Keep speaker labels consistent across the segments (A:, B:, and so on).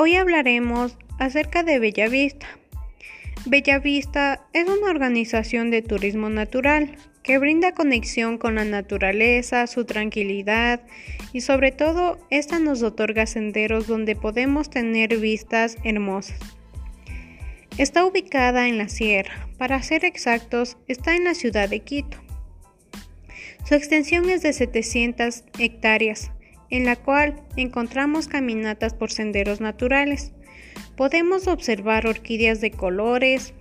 A: Hoy hablaremos acerca de Bellavista. Bellavista es una organización de turismo natural que brinda conexión con la naturaleza, su tranquilidad y sobre todo esta nos otorga senderos donde podemos tener vistas hermosas. Está ubicada en la sierra, para ser exactos, está en la ciudad de Quito. Su extensión es de 700 hectáreas en la cual encontramos caminatas por senderos naturales. Podemos observar orquídeas de colores,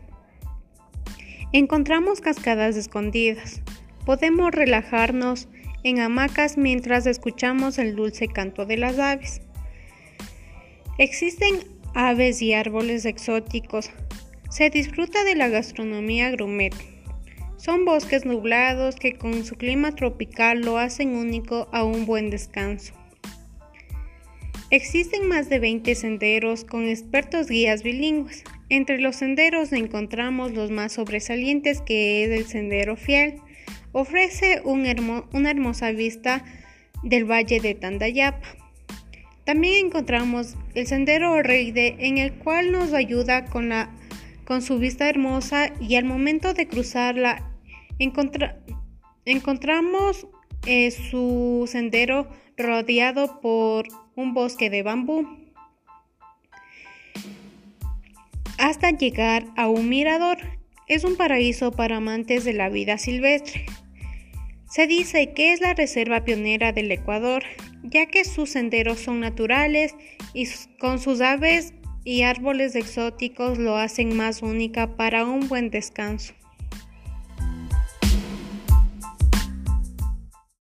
A: encontramos cascadas escondidas, podemos relajarnos en hamacas mientras escuchamos el dulce canto de las aves. Existen aves y árboles exóticos. Se disfruta de la gastronomía grumet. Son bosques nublados que con su clima tropical lo hacen único a un buen descanso. Existen más de 20 senderos con expertos guías bilingües. Entre los senderos encontramos los más sobresalientes que es el Sendero Fiel. Ofrece una hermosa vista del Valle de Tandayapa. También encontramos el Sendero Reide en el cual nos ayuda con, su vista hermosa y al momento de cruzarla encontramos eh, su sendero rodeado por un bosque de bambú hasta llegar a un mirador. Es un paraíso para amantes de la vida silvestre. Se dice que es la reserva pionera del Ecuador, ya que sus senderos son naturales y con sus aves y árboles exóticos lo hacen más única para un buen descanso.